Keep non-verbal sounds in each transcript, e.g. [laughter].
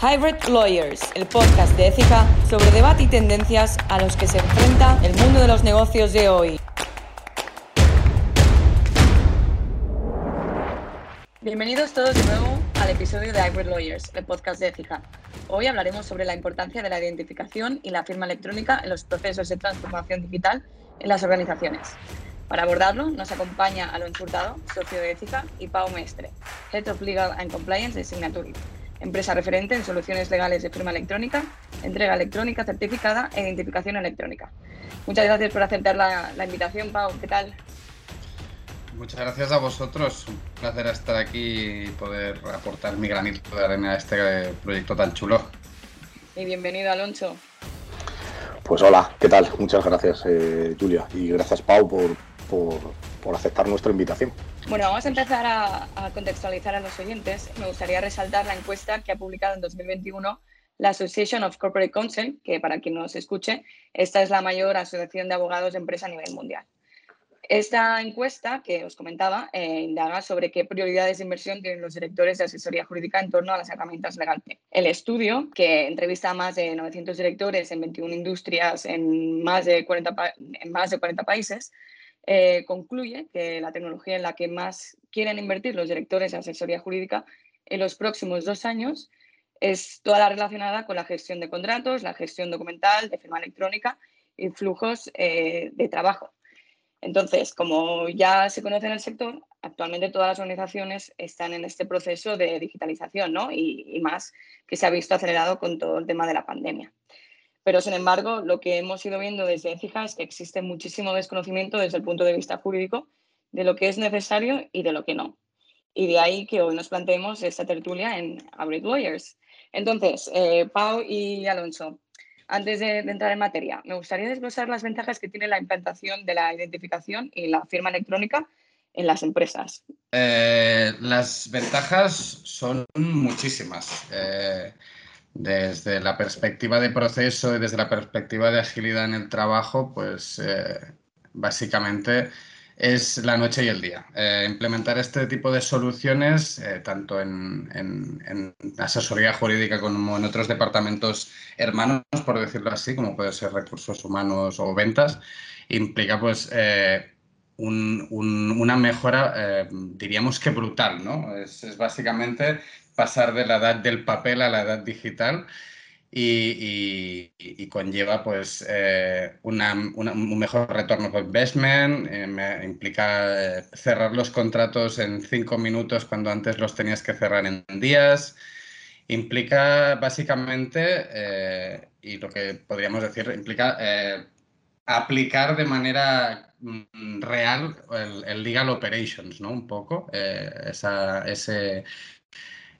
Hybrid Lawyers, el podcast de ética sobre debate y tendencias a los que se enfrenta el mundo de los negocios de hoy. Bienvenidos todos de nuevo al episodio de Hybrid Lawyers, el podcast de ética. Hoy hablaremos sobre la importancia de la identificación y la firma electrónica en los procesos de transformación digital en las organizaciones. Para abordarlo, nos acompaña Alonso Hurtado, socio de ética, y Pau Mestre, Head of Legal and Compliance de Signatory, empresa referente en soluciones legales de firma electrónica, entrega electrónica certificada e identificación electrónica. Muchas gracias por aceptar la, la invitación, Pau. ¿Qué tal? Muchas gracias a vosotros. Un placer estar aquí y poder aportar mi granito de arena a este proyecto tan chulo. Y bienvenido, Alonso. Pues hola, ¿qué tal? Muchas gracias, eh, Julia. Y gracias, Pau, por, por, aceptar nuestra invitación. Bueno, vamos a empezar a, a, contextualizar a los oyentes. Me gustaría resaltar la encuesta que ha publicado en 2021 la Association of Corporate Counsel, que para quien no nos escuche, esta es la mayor asociación de abogados de empresa a nivel mundial. Esta encuesta que os comentaba eh, indaga sobre qué prioridades de inversión tienen los directores de asesoría jurídica en torno a las herramientas legal. El estudio, que entrevista a más de 900 directores en 21 industrias en más de 40, en más de 40 países, eh, concluye que la tecnología en la que más quieren invertir los directores de asesoría jurídica en los próximos dos años es toda la relacionada con la gestión de contratos, la gestión documental, de firma electrónica y flujos eh, de trabajo. Entonces, como ya se conoce en el sector, actualmente todas las organizaciones están en este proceso de digitalización, ¿no? Y, y, más que se ha visto acelerado con todo el tema de la pandemia. Pero, sin embargo, lo que hemos ido viendo desde ECIJA es que existe muchísimo desconocimiento desde el punto de vista jurídico de lo que es necesario y de lo que no. Y de ahí que hoy nos planteemos esta tertulia en Abrid Lawyers. Entonces, eh, Pau y Alonso, antes de, de, entrar en materia, me gustaría desglosar las ventajas que tiene la implantación de la identificación y la firma electrónica en las empresas. Eh, las ventajas son muchísimas. Eh, desde la perspectiva de proceso y desde la perspectiva de agilidad en el trabajo, pues eh, básicamente es la noche y el día. Eh, implementar este tipo de soluciones, eh, tanto en, asesoría jurídica como en otros departamentos hermanos, por decirlo así, como puede ser recursos humanos o ventas, implica pues un, un, una mejora, diríamos que brutal, ¿no? Es, básicamente pasar de la edad del papel a la edad digital y, conlleva pues eh, un mejor retorno por investment, eh, implica eh, cerrar los contratos en cinco minutos cuando antes los tenías que cerrar en días, implica básicamente, eh, y lo que podríamos decir, implica aplicar de manera mm, real el, el, legal operations, ¿no? Un poco, esa, ese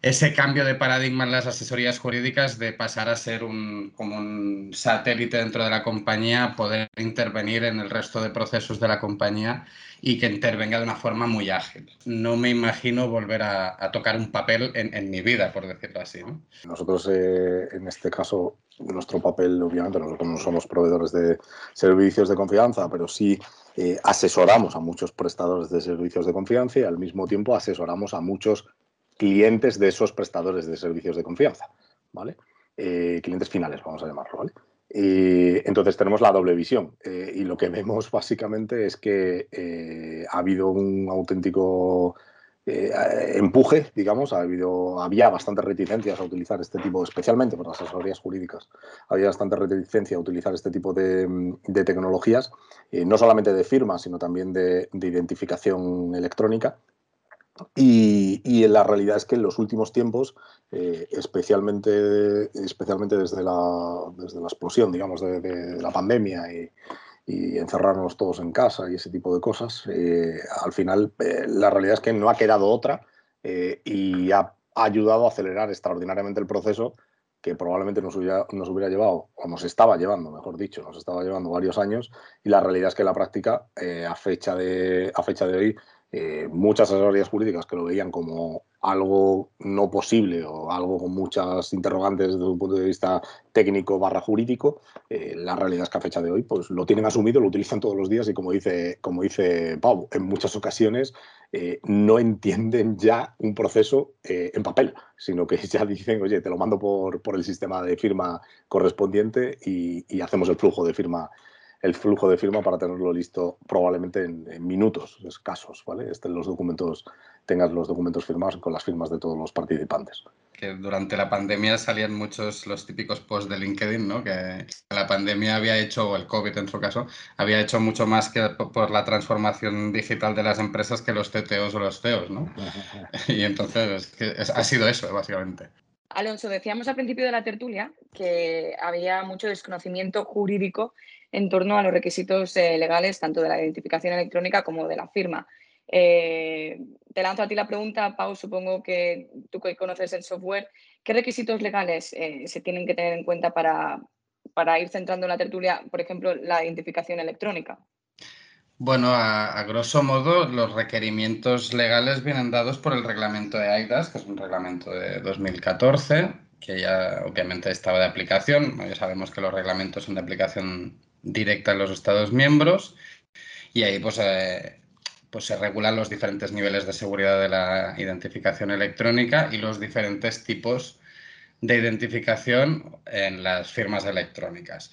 ese cambio de paradigma en las asesorías jurídicas de pasar a ser un, como un satélite dentro de la compañía, poder intervenir en el resto de procesos de la compañía y que intervenga de una forma muy ágil. No me imagino volver a, tocar un papel en, en, mi vida, por decirlo así. ¿no? Nosotros, eh, en este caso, nuestro papel, obviamente, nosotros no somos proveedores de servicios de confianza, pero sí eh, asesoramos a muchos prestadores de servicios de confianza y al mismo tiempo asesoramos a muchos clientes de esos prestadores de servicios de confianza, ¿vale? Eh, clientes finales, vamos a llamarlo, ¿vale? Eh, entonces tenemos la doble visión eh, y lo que [laughs] vemos básicamente es que eh, ha habido un auténtico empuje, digamos, ha habido, había bastantes reticencias a utilizar este tipo, especialmente por las asesorías jurídicas, había bastante reticencia a utilizar este tipo de, de tecnologías, no solamente de firma, sino también de, de identificación electrónica, y, y, la realidad es que en los últimos tiempos, eh, especialmente, especialmente desde, la, desde la explosión, digamos, de, la pandemia y, encerrarnos todos en casa y ese tipo de cosas, eh, al final eh, la realidad es que no ha quedado otra eh, y ha, ayudado a acelerar extraordinariamente el proceso que probablemente nos hubiera, nos hubiera llevado, o nos estaba llevando, mejor dicho, nos estaba llevando varios años y la realidad es que la práctica, a, fecha de, a fecha de hoy, eh, muchas asesorías jurídicas que lo veían como algo no posible o algo con muchas interrogantes desde un punto de vista técnico barra jurídico, eh, la realidad es que a fecha de hoy pues lo tienen asumido, lo utilizan todos los días y como dice, como dice Pau, en muchas ocasiones eh, no entienden ya un proceso en papel, sino que [laughs] ya dicen, oye, te lo mando por, por el sistema de firma correspondiente y, y hacemos el flujo de firma el flujo de firma para tenerlo listo probablemente en, minutos escasos, ¿vale? Estén los documentos, tengas los documentos firmados con las firmas de todos los participantes. Que durante la pandemia salían muchos los típicos posts de LinkedIn, ¿no? Que la pandemia había hecho, o el COVID en su caso, había hecho mucho más que por la transformación digital de las empresas que los CTOs o los CEOs, ¿no? [laughs] y entonces ha sido eso, básicamente. Alonso, decíamos al principio de la tertulia que había mucho desconocimiento jurídico en torno a los requisitos eh, legales tanto de la identificación electrónica como de la firma. Eh, te lanzo a ti la pregunta, Pau, supongo que tú conoces el software, ¿qué requisitos legales eh, se tienen que tener en cuenta para, para ir centrando en la tertulia, por ejemplo, la identificación electrónica? Bueno, a, grosso modo, los requerimientos legales vienen dados por el reglamento de AIDAS, que es un reglamento de 2014, que ya obviamente estaba de aplicación. Ya sabemos que los reglamentos son de aplicación directa en los Estados miembros y ahí pues, eh, pues se regulan los diferentes niveles de seguridad de la identificación electrónica y los diferentes tipos de identificación en las firmas electrónicas.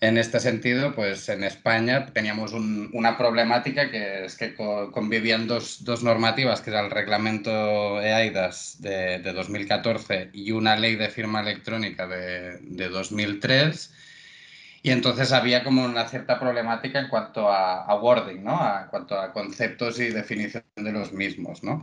En este sentido, pues en España teníamos una problemática que es que convivían dos, normativas, que era el reglamento EAIDAS de, de, 2014 y una ley de firma electrónica de, de 2003. Y entonces había como una cierta problemática en cuanto a, a wording, ¿no? En cuanto a conceptos y definición de los mismos, ¿no?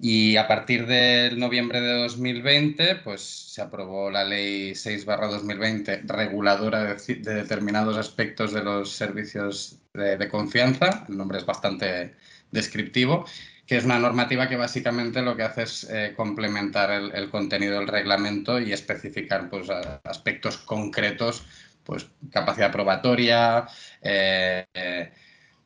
Y a partir del noviembre de 2020, pues se aprobó la ley 6-2020 reguladora de, determinados aspectos de los servicios de, confianza. El nombre es bastante descriptivo, que es una normativa que básicamente lo que hace es eh, complementar el, contenido del reglamento y especificar pues, aspectos concretos, pues capacidad probatoria, eh, eh,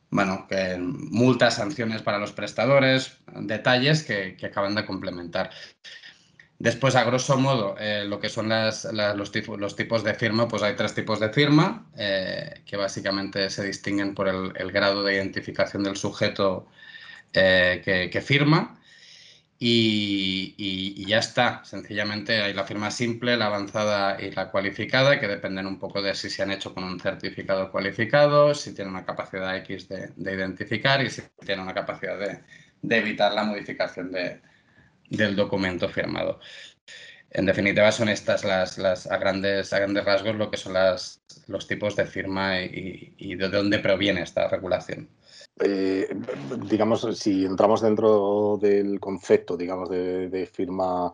bueno, multas, sanciones para los prestadores, detalles que, acaban de complementar. Después, a grosso modo, eh, lo que son los, tipos, de firma, pues hay tres tipos de firma que básicamente se distinguen por el, grado de identificación del sujeto que, firma. Y, ya está. Sencillamente hay la firma simple, la avanzada y la cualificada, que dependen un poco de si se han hecho con un certificado cualificado, si tienen una capacidad X de, identificar y si tienen una capacidad de, evitar la modificación del documento firmado. En definitiva, son estas las, a, grandes, a grandes rasgos lo que son los tipos de firma y de dónde proviene esta regulación. Eh, digamos, si entramos dentro del concepto, digamos, de, firma,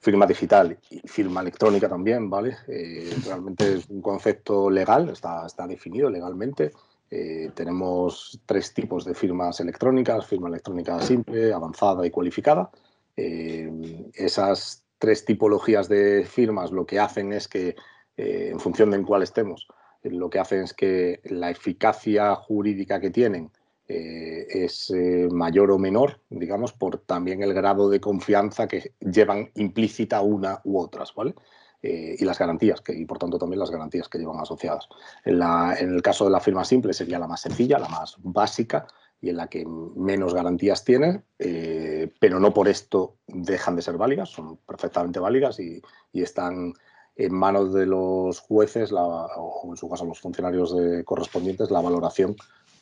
firma digital y firma electrónica también, ¿vale? Eh, realmente es un concepto legal, está, está definido legalmente. Eh, tenemos tres tipos de firmas electrónicas, firma electrónica simple, avanzada y cualificada. esas tres tipologías de firmas lo que hacen es que, en función de en cuál estemos, lo que hacen es que la eficacia jurídica que tienen eh, es eh, mayor o menor, digamos, por también el grado de confianza que llevan implícita una u otras, ¿vale? Eh, y las garantías, y por tanto también las garantías que llevan asociadas. En, el caso de la firma simple sería la más sencilla, la más básica y en la que menos garantías tiene, pero no por esto dejan de ser válidas, son perfectamente válidas y, están en manos de los jueces, o en su caso los funcionarios correspondientes, la valoración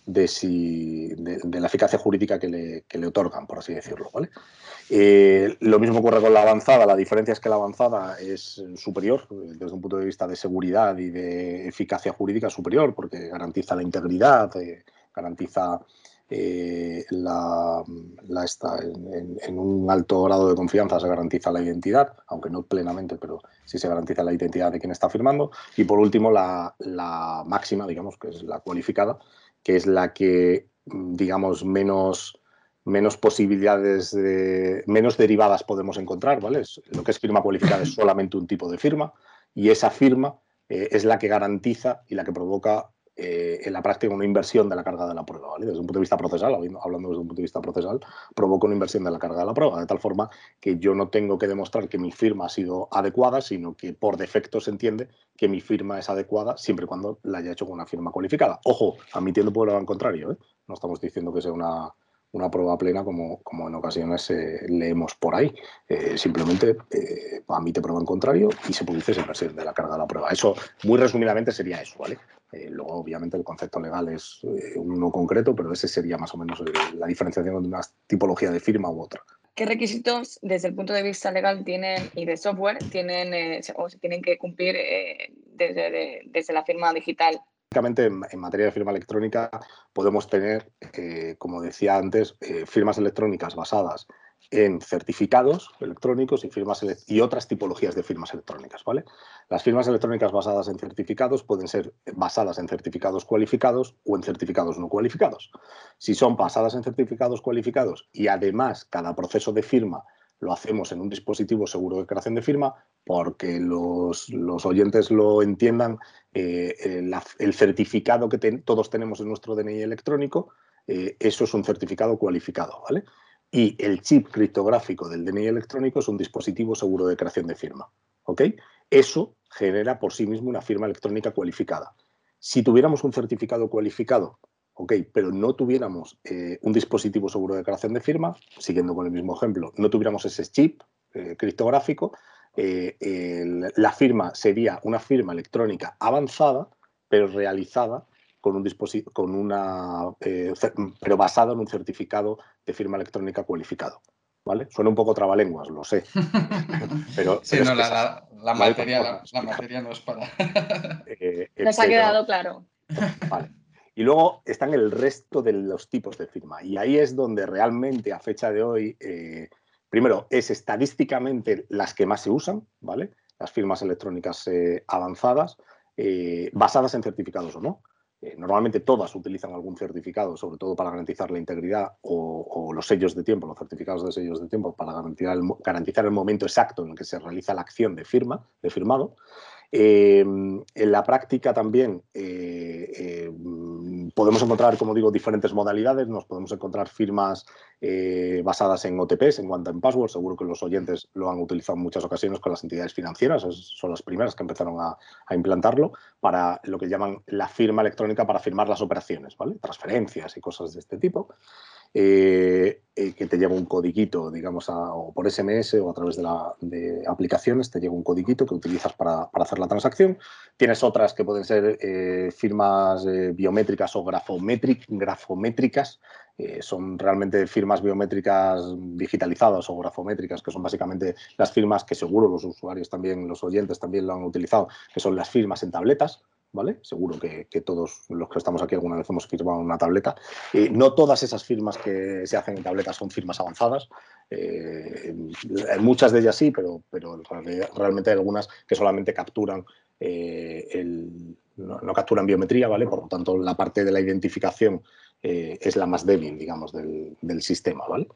de, si, de, la eficacia jurídica que le, que le, otorgan, por así decirlo. ¿vale? Eh, lo mismo ocurre con la avanzada, la diferencia es que la avanzada es superior desde un punto de vista de seguridad y de eficacia jurídica superior, porque garantiza la integridad, eh, garantiza eh, la, en, un alto grado de confianza se garantiza la identidad, aunque no plenamente, pero sí se garantiza la identidad de quien está firmando. Y por último, la, la máxima, digamos, que es la cualificada, que es la que, mm, digamos, menos, menos posibilidades, de, menos derivadas podemos encontrar, ¿vale? Lo que es firma cualificada es [coughs] solamente un tipo de firma y esa firma eh, es la que garantiza y la que provoca eh, en la práctica una inversión de la carga de la prueba. ¿vale? Desde un punto de vista procesal, hablando desde un punto de vista procesal, provoca una inversión de la carga de la prueba, de tal forma que yo no tengo que demostrar que mi firma ha sido adecuada, sino que por defecto se entiende que mi firma es adecuada siempre y cuando la haya hecho con una firma cualificada. Ojo, admitiendo por lo contrario, ¿eh? no estamos diciendo que sea una, una prueba plena como, como en ocasiones eh, leemos por ahí. Eh, simplemente eh, admite prueba en contrario y se produce esa inversión de la carga de la prueba. Eso, muy resumidamente, sería eso, ¿vale? Luego, obviamente, el concepto legal es uno concreto, pero ese sería más o menos la diferenciación de una tipología de firma u otra. ¿Qué requisitos desde el punto de vista legal tienen y de software tienen o se tienen que cumplir desde, desde la firma digital Básicamente, en, materia de firma electrónica podemos tener, eh, como decía antes, eh, firmas electrónicas basadas en certificados electrónicos y, firmas y otras tipologías de firmas electrónicas. ¿vale? Las firmas electrónicas basadas en certificados pueden ser basadas en certificados cualificados o en certificados no cualificados. Si son basadas en certificados cualificados y además cada proceso de firma lo hacemos en un dispositivo seguro de creación de firma porque los, oyentes lo entiendan. Eh, el, certificado que todos tenemos en nuestro DNI electrónico, eh, eso es un certificado cualificado, ¿vale? Y el chip criptográfico del DNI electrónico es un dispositivo seguro de creación de firma, ¿ok? Eso genera por sí mismo una firma electrónica cualificada. Si tuviéramos un certificado cualificado ok, pero no tuviéramos eh, un dispositivo seguro de creación de firma, siguiendo con el mismo ejemplo, no tuviéramos ese chip eh, criptográfico, eh, la firma sería una firma electrónica avanzada, pero realizada con un dispositivo, con una, pero basada en un certificado de firma electrónica cualificado. ¿Vale? Suena un poco trabalenguas, lo sé. [laughs] pero, sí, no, la, materia, la, materia, no es para. [laughs] [laughs] Nos ha quedado claro. Vale. Y luego están el resto de los tipos de firma. Y ahí es donde realmente a fecha de hoy, eh, primero, es estadísticamente las que más se usan, ¿vale? Las firmas electrónicas eh, avanzadas, eh, basadas en certificados o no. Normalmente todas utilizan algún certificado, sobre todo para garantizar la integridad o, los sellos de tiempo, los certificados de sellos de tiempo, para garantizar el, garantizar el momento exacto en el que se realiza la acción de firma, de firmado. En la práctica también podemos encontrar, como digo, diferentes modalidades. Nos podemos encontrar firmas eh, basadas en OTPs, en One Time Password. Seguro que los oyentes lo han utilizado en muchas ocasiones con las entidades financieras. son las primeras que empezaron a, implantarlo para lo que llaman la firma electrónica para firmar las operaciones, ¿vale? Transferencias y cosas de este tipo. Eh, eh, que te llega un codiguito, digamos, o por SMS o a través de, la, de, aplicaciones, te llega un codiguito que utilizas para, para, hacer la transacción. Tienes otras que pueden ser eh, firmas biométricas o grafométricas, son realmente firmas biométricas digitalizadas o grafométricas, que son básicamente las firmas que seguro los usuarios también, los oyentes también lo han utilizado, que son las firmas en tabletas, ¿vale? Seguro que, todos los que estamos aquí alguna vez hemos firmado una tableta. Eh, no todas esas firmas que se hacen en tabletas son firmas avanzadas. Eh, muchas de ellas sí, pero, pero realmente hay algunas que solamente capturan eh, no, capturan biometría, ¿vale? Por lo tanto, la parte de la identificación eh, es la más débil, digamos, del, sistema, ¿vale?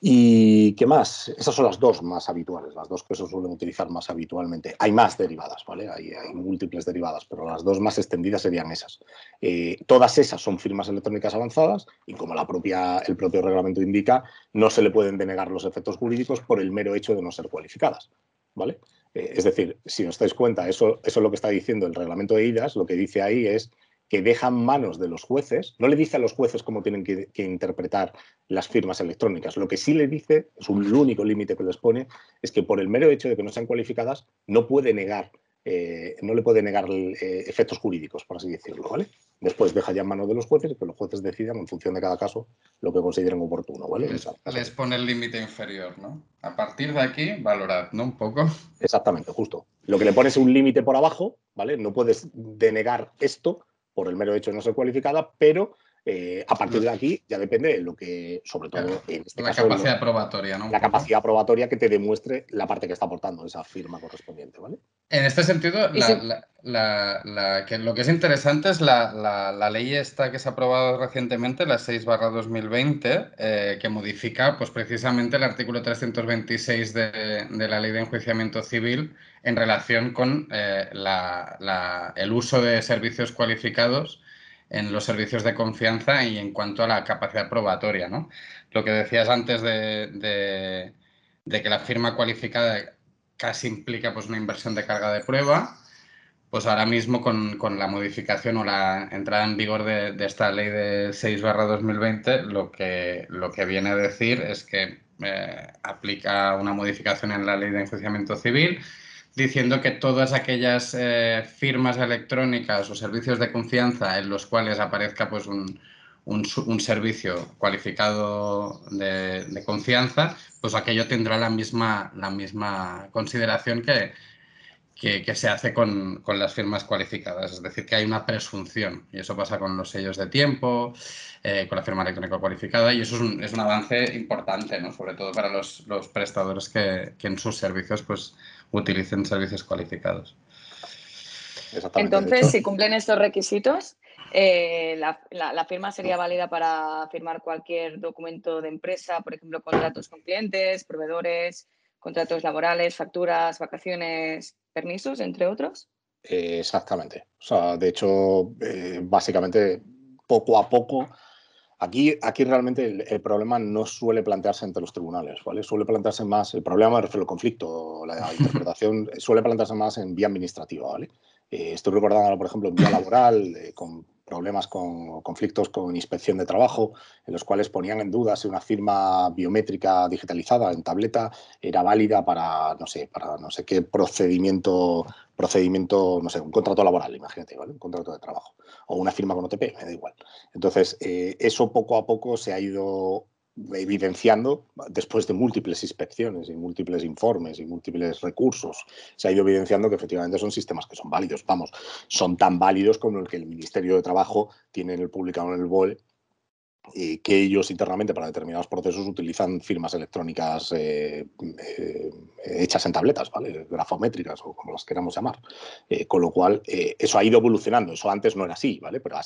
¿Y qué más? Esas son las dos más habituales, las dos que se suelen utilizar más habitualmente. Hay más derivadas, ¿vale? Hay, múltiples derivadas, pero las dos más extendidas serían esas. Eh, todas esas son firmas electrónicas avanzadas y como la propia, el propio reglamento indica, no se le pueden denegar los efectos jurídicos por el mero hecho de no ser cualificadas, ¿vale? Eh, es decir, si os dais cuenta, eso, eso es lo que está diciendo el reglamento de IDAS, lo que dice ahí es que dejan manos de los jueces, no le dice a los jueces cómo tienen que, interpretar las firmas electrónicas. Lo que sí le dice, es un único límite que les pone, es que por el mero hecho de que no sean cualificadas, no puede negar, eh, no le puede negar eh, efectos jurídicos, por así decirlo, ¿vale? Después deja ya en manos de los jueces y que los jueces decidan en función de cada caso lo que consideren oportuno, ¿vale? Les, pone el límite inferior, ¿no? A partir de aquí, valorad, ¿no? Un poco. Exactamente, justo. Lo que le pones es un límite por abajo, ¿vale? No puedes denegar esto por el mero hecho de no ser cualificada, pero eh, a partir de aquí ya depende de lo que, sobre todo en este la capacidad probatoria, ¿no? La capacidad probatoria que te demuestre la parte que está aportando esa firma correspondiente, ¿vale? En este sentido, lo que es interesante es la, ley esta que se ha aprobado recientemente, la 6 2020, eh, que modifica pues, precisamente el artículo 326 de, de la ley de enjuiciamiento civil en relación con eh, el uso de servicios cualificados en los servicios de confianza y en cuanto a la capacidad probatoria. ¿no? Lo que decías antes de, que la firma cualificada casi implica pues, una inversión de carga de prueba, pues ahora mismo con, la modificación o la entrada en vigor de, esta ley de 6-2020, lo que, lo que viene a decir es que eh, aplica una modificación en la ley de enjuiciamiento civil diciendo que todas aquellas eh, firmas electrónicas o servicios de confianza en los cuales aparezca pues, un, un, servicio cualificado de, confianza, pues aquello tendrá la misma, la misma consideración que, que, se hace con, con, las firmas cualificadas. Es decir, que hay una presunción y eso pasa con los sellos de tiempo, eh, con la firma electrónica cualificada y eso es un, es un avance importante, ¿no? sobre todo para los, los prestadores que, que, en sus servicios pues, utilicen servicios cualificados. Entonces, si cumplen estos requisitos, eh, la, firma sería válida para firmar cualquier documento de empresa, por ejemplo, contratos con clientes, proveedores, contratos laborales, facturas, vacaciones, permisos, entre otros. Eh, exactamente. O sea, de hecho, eh, básicamente, poco a poco Aquí, aquí realmente el, problema no suele plantearse entre los tribunales, ¿vale? Suele plantearse más, el problema me refiero al conflicto, la [laughs] interpretación suele plantearse más en vía administrativa, ¿vale? Eh, estoy recordando, por ejemplo, en vía laboral, eh, con problemas con conflictos con inspección de trabajo, en los cuales ponían en duda si una firma biométrica digitalizada en tableta era válida para, no sé, para no sé qué procedimiento, procedimiento, no sé, un contrato laboral, imagínate, ¿vale? Un contrato de trabajo. O una firma con OTP, me da igual. Entonces, eh, eso poco a poco se ha ido evidenciando, después de múltiples inspecciones y múltiples informes y múltiples recursos, se ha ido evidenciando que efectivamente son sistemas que son válidos. Vamos, son tan válidos como el que el Ministerio de Trabajo tiene en el publicado en el BOE y que ellos internamente para determinados procesos utilizan firmas electrónicas eh, eh, hechas en tabletas, ¿vale? grafométricas o como las queramos llamar. Eh, con lo cual, eso ha ido evolucionando. Eso antes no era así, ¿vale? pero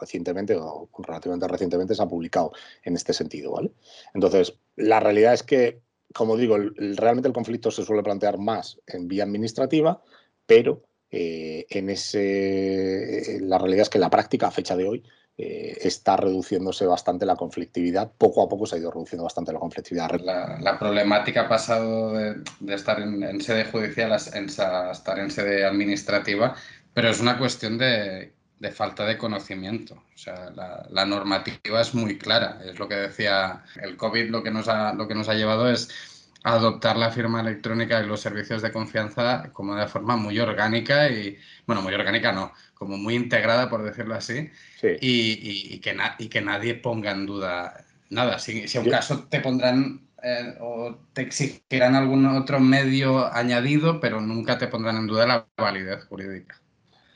recientemente o relativamente recientemente se ha publicado en este sentido. ¿vale? Entonces, la realidad es que, como digo, realmente el conflicto se suele plantear más en vía administrativa, pero en ese, la realidad es que la práctica a fecha de hoy eh, está reduciéndose bastante la conflictividad. Poco a poco se ha ido reduciendo bastante la conflictividad. La, problemática ha pasado de, estar en, sede judicial a, estar en sede administrativa, pero es una cuestión de, falta de conocimiento. O sea, la, normativa es muy clara. Es lo que decía el COVID, lo que nos ha, lo que nos ha llevado es adoptar la firma electrónica y los servicios de confianza como de forma muy orgánica y, bueno, muy orgánica no, como muy integrada, por decirlo así, y, que y, que nadie ponga en duda nada. Si, si a un caso te pondrán eh, o te exigirán algún otro medio añadido, pero nunca te pondrán en duda la validez jurídica.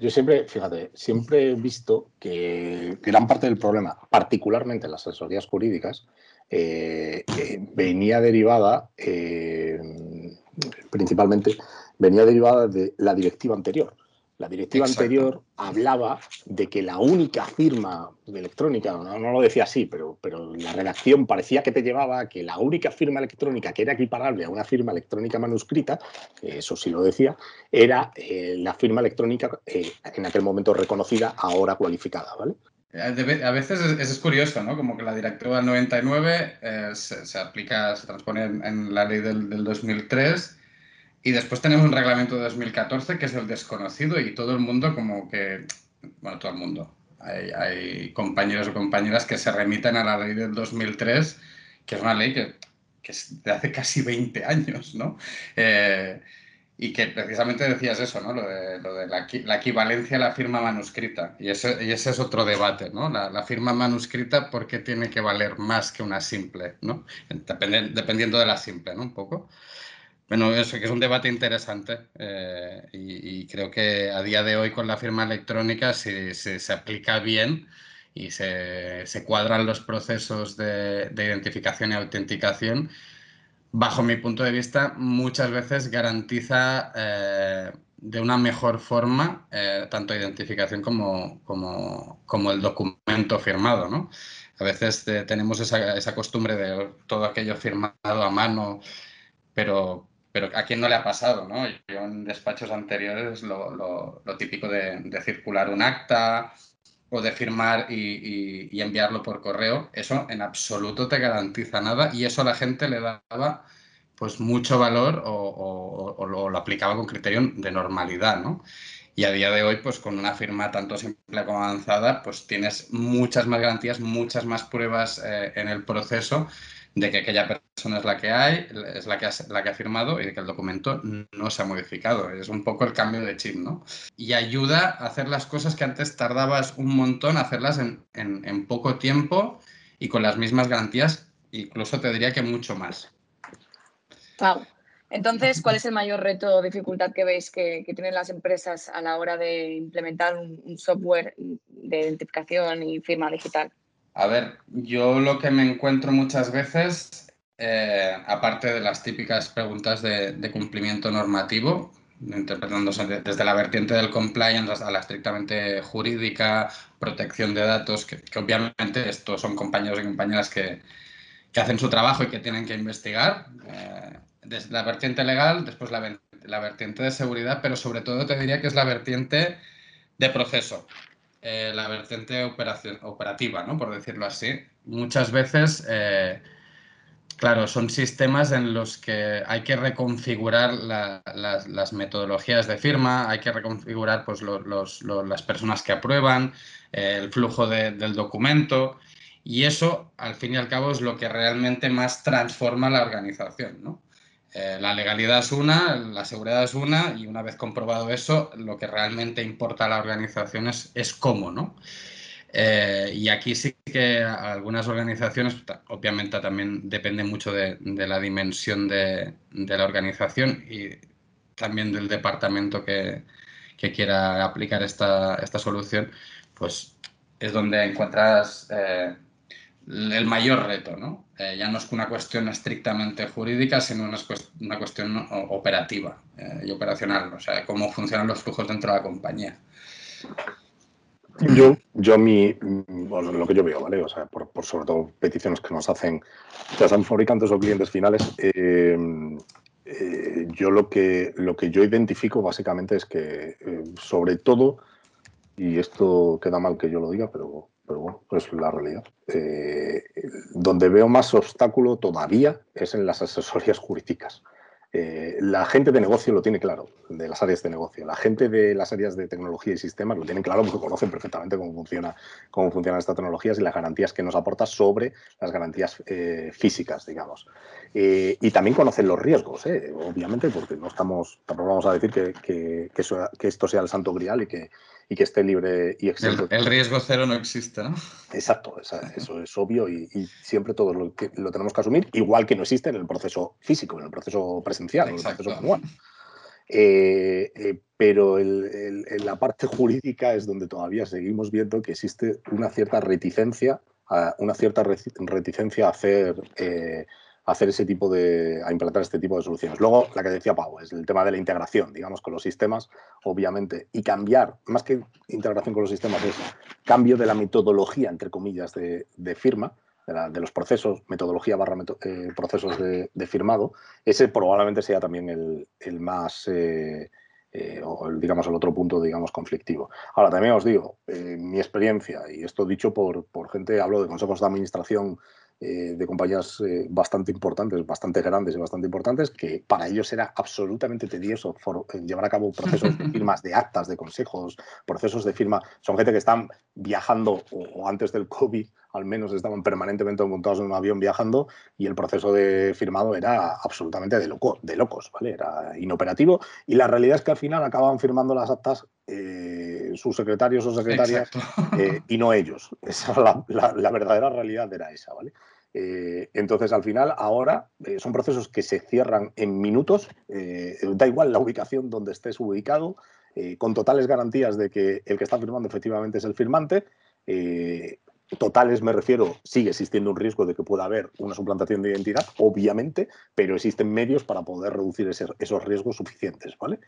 Yo siempre, fíjate, siempre he visto que gran parte del problema, particularmente en las asesorías jurídicas, eh, venía derivada, eh, principalmente, venía derivada de la directiva anterior. La directiva anterior hablaba de que la única firma electrónica, no, lo decía así, pero, pero la redacción parecía que te llevaba a que la única firma electrónica que era equiparable a una firma electrónica manuscrita, eso sí lo decía, era eh, la firma electrónica eh, en aquel momento reconocida, ahora cualificada, ¿vale? Eh, a veces es, curioso, ¿no? Como que la directiva del 99 se, aplica, se transpone en, la ley del, del 2003 y después tenemos un reglamento de 2014 que es el desconocido y todo el mundo como que, bueno, todo el mundo, hay, compañeros o compañeras que se remiten a la ley del 2003, que es una ley que, que es de hace casi 20 años, ¿no? Eh, y que precisamente decías eso, ¿no? Lo de, lo de la, la, equivalencia a la firma manuscrita. Y ese, y ese es otro debate, ¿no? La, la, firma manuscrita, ¿por qué tiene que valer más que una simple, ¿no? dependiendo de la simple, ¿no? Un poco. Bueno, eso que es un debate interesante eh, y, creo que a día de hoy con la firma electrónica si, se aplica bien y se, se, cuadran los procesos de, de, identificación y autenticación, bajo mi punto de vista muchas veces garantiza eh, de una mejor forma eh, tanto identificación como, como, como, el documento firmado. ¿no? A veces tenemos esa, esa costumbre de todo aquello firmado a mano, pero, pero a quién no le ha pasado, ¿no? Yo en despachos anteriores lo, lo, típico de, circular un acta o de firmar y, enviarlo por correo, eso en absoluto te garantiza nada y eso a la gente le daba pues mucho valor o, lo, aplicaba con criterio de normalidad, ¿no? Y a día de hoy, pues con una firma tanto simple como avanzada, pues tienes muchas más garantías, muchas más pruebas eh, en el proceso de que aquella persona es la que hay, es la que, ha, la que ha firmado y de que el documento no se ha modificado. Es un poco el cambio de chip, ¿no? Y ayuda a hacer las cosas que antes tardabas un montón, hacerlas en, en, poco tiempo y con las mismas garantías, incluso te diría que mucho más. Wow. Entonces, ¿cuál es el mayor reto o dificultad que veis que, que, tienen las empresas a la hora de implementar un software de identificación y firma digital? A ver, yo lo que me encuentro muchas veces, eh, aparte de las típicas preguntas de, cumplimiento normativo, interpretándose desde la vertiente del compliance a la estrictamente jurídica, protección de datos, que, obviamente estos son compañeros y compañeras que, hacen su trabajo y que tienen que investigar, eh, desde la vertiente legal, después la, la vertiente de seguridad, pero sobre todo te diría que es la vertiente de proceso. Eh, la vertiente operativa, ¿no? por decirlo así. Muchas veces, eh, claro, son sistemas en los que hay que reconfigurar las, metodologías de firma, hay que reconfigurar pues, las personas que aprueban, eh, el flujo del documento. Y eso, al fin y al cabo, es lo que realmente más transforma la organización. ¿no? Eh, la legalidad es una, la seguridad es una, y una vez comprobado eso, lo que realmente importa a la organización es, cómo, ¿no? Eh, y aquí sí que algunas organizaciones, obviamente también depende mucho de, la dimensión de, la organización y también del departamento que, quiera aplicar esta, solución, pues es donde encuentras eh, el mayor reto, ¿no? Eh, ya no es una cuestión estrictamente jurídica, sino una, una cuestión operativa eh, y operacional, o sea, cómo funcionan los flujos dentro de la compañía. Yo, yo mi, lo que yo veo, ¿vale? O sea, por, sobre todo peticiones que nos hacen, ya sean fabricantes o clientes finales, eh, yo lo que, lo que yo identifico básicamente es que, sobre todo, y esto queda mal que yo lo diga, pero pero bueno, es la realidad. Eh, donde veo más obstáculo todavía es en las asesorías jurídicas. Eh, la gente de negocio lo tiene claro, de las áreas de negocio. La gente de las áreas de tecnología y sistemas lo tienen claro porque conocen perfectamente cómo, funciona, cómo funcionan estas tecnologías y las garantías que nos aporta sobre las garantías eh, físicas, digamos. y también conocen los riesgos, obviamente, porque no estamos, tampoco vamos a decir que, que esto sea el santo grial y que, y que esté libre y exento. El, riesgo cero no existe, ¿no? Exacto, eso es obvio y, siempre todos lo, lo, tenemos que asumir, igual que no existe en el proceso físico, en el proceso presencial, en el proceso manual. Eh, eh, pero en la parte jurídica es donde todavía seguimos viendo que existe una cierta reticencia, una cierta reticencia a hacer eh, hacer ese tipo de, a implantar este tipo de soluciones. Luego, la que decía Pau, es el tema de la integración, digamos, con los sistemas, obviamente, y cambiar, más que integración con los sistemas, es cambio de la metodología, entre comillas, de, firma, de, los procesos, metodología barra eh, procesos de, firmado, ese probablemente sea también el, más, eh, eh, o digamos, el otro punto, digamos, conflictivo. Ahora, también os digo, mi experiencia, y esto dicho por, por gente, hablo de consejos de administración eh, de compañías eh, bastante importantes, bastante grandes y bastante importantes, que para ellos era absolutamente tedioso eh, llevar a cabo procesos de [laughs] firmas de actas, de consejos, procesos de firma. Son gente que están viajando, o, antes del COVID al menos estaban permanentemente montados en un avión viajando y el proceso de firmado era absolutamente de, loco, de locos, ¿vale? Era inoperativo y la realidad es que al final acababan firmando las actas sus secretarios o secretarias [laughs] y no ellos. Esa, la, la, verdadera realidad era esa, ¿vale? Eh, entonces, al final, ahora eh, son procesos que se cierran en minutos, eh, da igual la ubicación donde estés ubicado, con totales garantías de que el que está firmando efectivamente es el firmante. Totales me refiero, sigue existiendo un riesgo de que pueda haber una suplantación de identidad, obviamente, pero existen medios para poder reducir esos riesgos suficientes, ¿vale?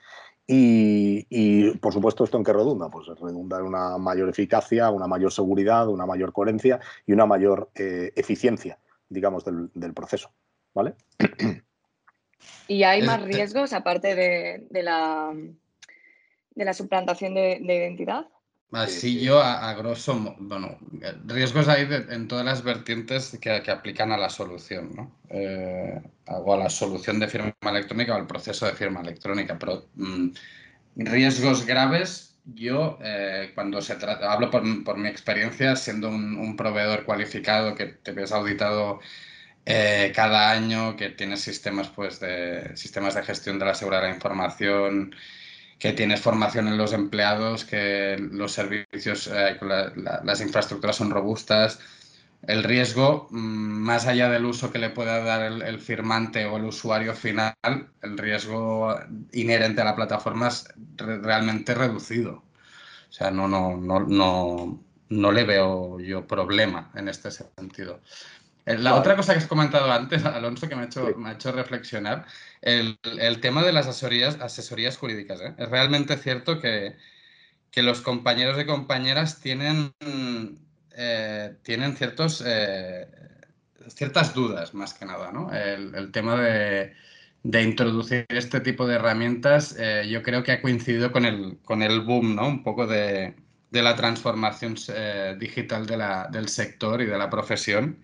Y, por supuesto, ¿esto en qué redunda? Pues redunda en una mayor eficacia, una mayor seguridad, una mayor coherencia y una mayor eh, eficiencia, digamos, del, proceso. ¿Vale? ¿Y hay más riesgos aparte de, la, de la suplantación de, identidad? Así yo, a, grosso modo, bueno, riesgos hay en todas las vertientes que, aplican a la solución, ¿no? Eh, o a la solución de firma electrónica o al proceso de firma electrónica, pero mm, riesgos graves, yo eh, cuando se trata, hablo por, mi experiencia siendo un, proveedor cualificado que te ves auditado eh, cada año, que tienes sistemas, pues, de, sistemas de gestión de la seguridad de la información, que tienes formación en los empleados, que los servicios, eh, las infraestructuras son robustas. El riesgo, mm, más allá del uso que le pueda dar el, firmante o el usuario final, el riesgo inherente a la plataforma es realmente reducido. O sea, no, no, no, no, no le veo yo problema en este sentido. Eh, la otra cosa que has comentado antes, Alonso, que me ha hecho, me ha hecho reflexionar, el, el, tema de las asesorías, asesorías jurídicas. ¿eh? Es realmente cierto que, que, los compañeros y compañeras tienen, eh, tienen ciertos, ciertas dudas, más que nada. ¿no? El, el tema de, de, introducir este tipo de herramientas, yo creo que ha coincidido con el, con el boom, ¿no? un poco de, de la transformación digital de la, del sector y de la profesión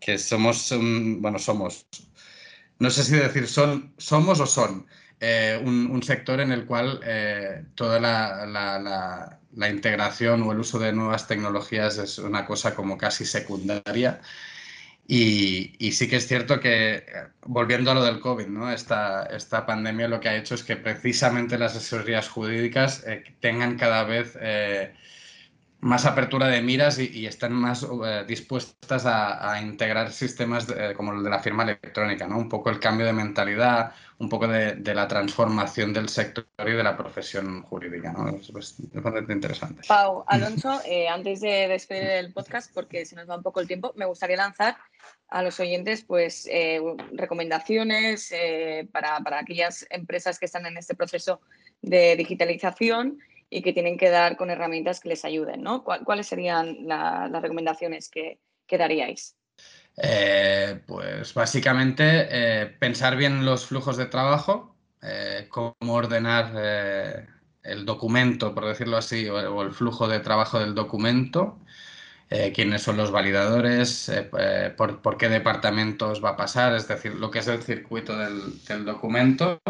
que somos, bueno, somos, no sé si decir son, somos o son, eh, un, sector en el cual eh, toda la, integración o el uso de nuevas tecnologías es una cosa como casi secundaria. Y, sí que es cierto que, volviendo a lo del COVID, ¿no? esta, esta pandemia lo que ha hecho es que precisamente las asesorías jurídicas eh, tengan cada vez más apertura de miras y, están más eh, dispuestas a, integrar sistemas como el de la firma electrónica, ¿no? Un poco el cambio de mentalidad, un poco de, la transformación del sector y de la profesión jurídica, ¿no? Es, bastante interesante. Pau, [laughs] Alonso, eh, antes de despedir el podcast, porque se nos va un poco el tiempo, me gustaría lanzar a los oyentes pues eh, recomendaciones para, para aquellas empresas que están en este proceso de digitalización y que tienen que dar con herramientas que les ayuden, ¿no? ¿Cuáles serían las recomendaciones que, daríais? Eh, pues básicamente eh, pensar bien los flujos de trabajo, eh, cómo ordenar el documento, por decirlo así, o, el flujo de trabajo del documento, quiénes son los validadores, por, qué departamentos va a pasar, es decir, lo que es el circuito del, del documento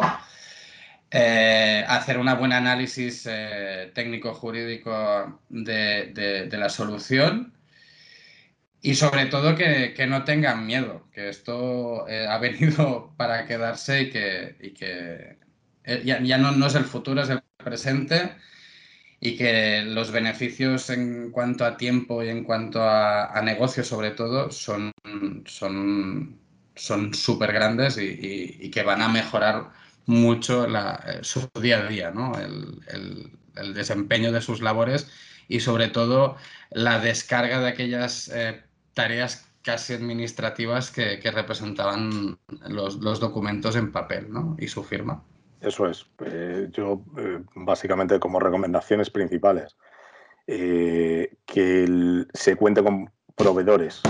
eh, hacer un buen análisis eh, técnico-jurídico de, la solución y sobre todo que, no tengan miedo, que esto eh, ha venido [laughs] para quedarse y que, ya, no, es el futuro, es el presente y que los beneficios en cuanto a tiempo y en cuanto a, negocio sobre todo son son son súper grandes y que van a mejorar mucho eh, su día a día, ¿no? el, desempeño de sus labores y sobre todo la descarga de aquellas eh, tareas casi administrativas que, representaban los, documentos en papel ¿no? y su firma. Eso es. Eh, yo, básicamente, como recomendaciones principales, que se cuente con proveedores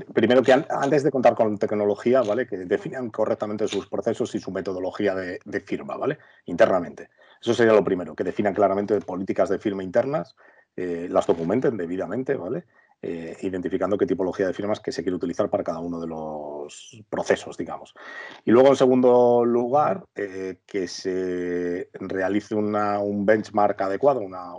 primero que antes de contar con tecnología, ¿vale? Que definan correctamente sus procesos y su metodología de, firma, ¿vale? Internamente. Eso sería lo primero, que definan claramente políticas de firma internas, eh, las documenten debidamente, ¿vale? Eh, identificando qué tipología de firmas que se quiere utilizar para cada uno de los procesos, digamos. Y luego, en segundo lugar, eh, que se realice un benchmark adecuado, una,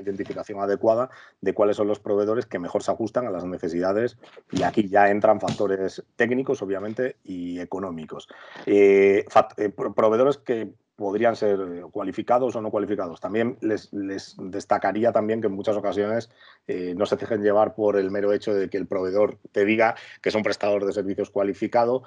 identificación adecuada de cuáles son los proveedores que mejor se ajustan a las necesidades y aquí ya entran factores técnicos, obviamente, y económicos. Eh, eh, proveedores que podrían ser cualificados o no cualificados. También les, destacaría también que en muchas ocasiones eh, no se dejen llevar por el mero hecho de que el proveedor te diga que es un prestador de servicios cualificado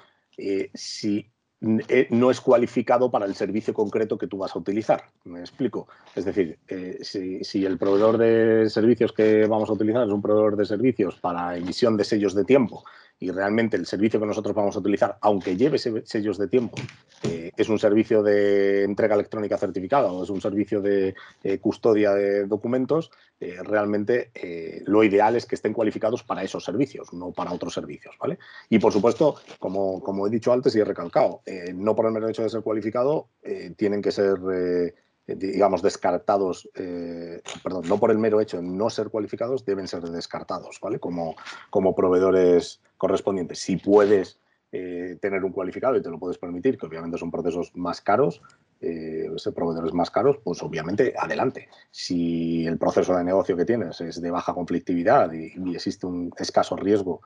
si no es cualificado para el servicio concreto que tú vas a utilizar. ¿Me explico? Es decir, eh, si, el proveedor de servicios que vamos a utilizar es un proveedor de servicios para emisión de sellos de tiempo y realmente el servicio que nosotros vamos a utilizar, aunque lleve sellos de tiempo, eh, es un servicio de entrega electrónica certificada o es un servicio de eh, custodia de documentos, eh, realmente lo ideal es que estén cualificados para esos servicios, no para otros servicios. ¿vale? Y por supuesto, como, como he dicho antes y he recalcado, no por el mero hecho de ser cualificado, tienen que ser digamos, descartados, perdón, no por el mero hecho de no ser cualificados, deben ser descartados, ¿vale? Como, como proveedores correspondientes. Si puedes tener un cualificado y te lo puedes permitir, que obviamente son procesos más caros, eh, proveedores más caros, pues obviamente adelante. Si el proceso de negocio que tienes es de baja conflictividad y, existe un escaso riesgo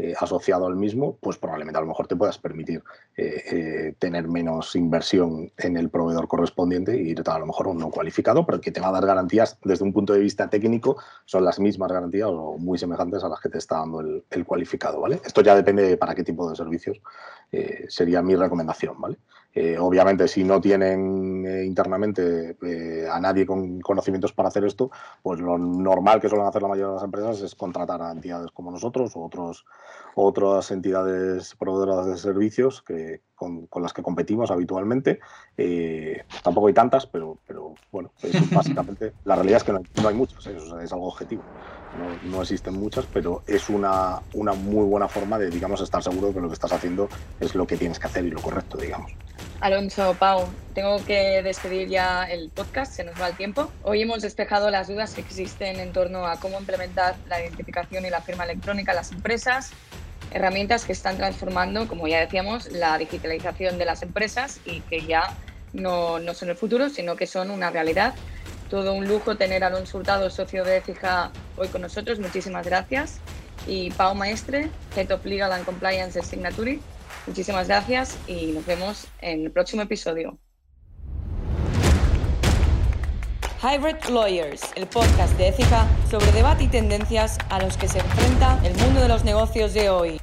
eh, asociado al mismo, pues probablemente a lo mejor te puedas permitir eh, eh, tener menos inversión en el proveedor correspondiente y irte a lo mejor un no cualificado, pero que te va a dar garantías desde un punto de vista técnico, son las mismas garantías o muy semejantes a las que te está dando el, el cualificado. ¿vale? Esto ya depende de para qué tipo de servicios sería mi recomendación. ¿vale? Eh, obviamente, si no tienen eh, internamente eh, a nadie con conocimientos para hacer esto, pues lo normal que suelen hacer la mayoría de las empresas es contratar a entidades como nosotros o otros, otras entidades proveedoras de servicios que, con, las que competimos habitualmente. tampoco hay tantas, pero, bueno, [laughs] básicamente la realidad es que no hay, muchas, es algo objetivo. No, no, existen muchas, pero es una, una muy buena forma de, digamos, estar seguro de que lo que estás haciendo es lo que tienes que hacer y lo correcto, digamos. Alonso, Pau, tengo que despedir ya el podcast, se nos va el tiempo. Hoy hemos despejado las dudas que existen en torno a cómo implementar la identificación y la firma electrónica en las empresas, herramientas que están transformando, como ya decíamos, la digitalización de las empresas y que ya no, no son el futuro, sino que son una realidad. Todo un lujo tener a Alonso Hurtado, socio de Fija, hoy con nosotros. Muchísimas gracias. Y Pau Maestre, Head of Legal and Compliance de Signatory. Muchísimas gracias y nos vemos en el próximo episodio. Hybrid Lawyers, el podcast de ética sobre debate y tendencias a los que se enfrenta el mundo de los negocios de hoy.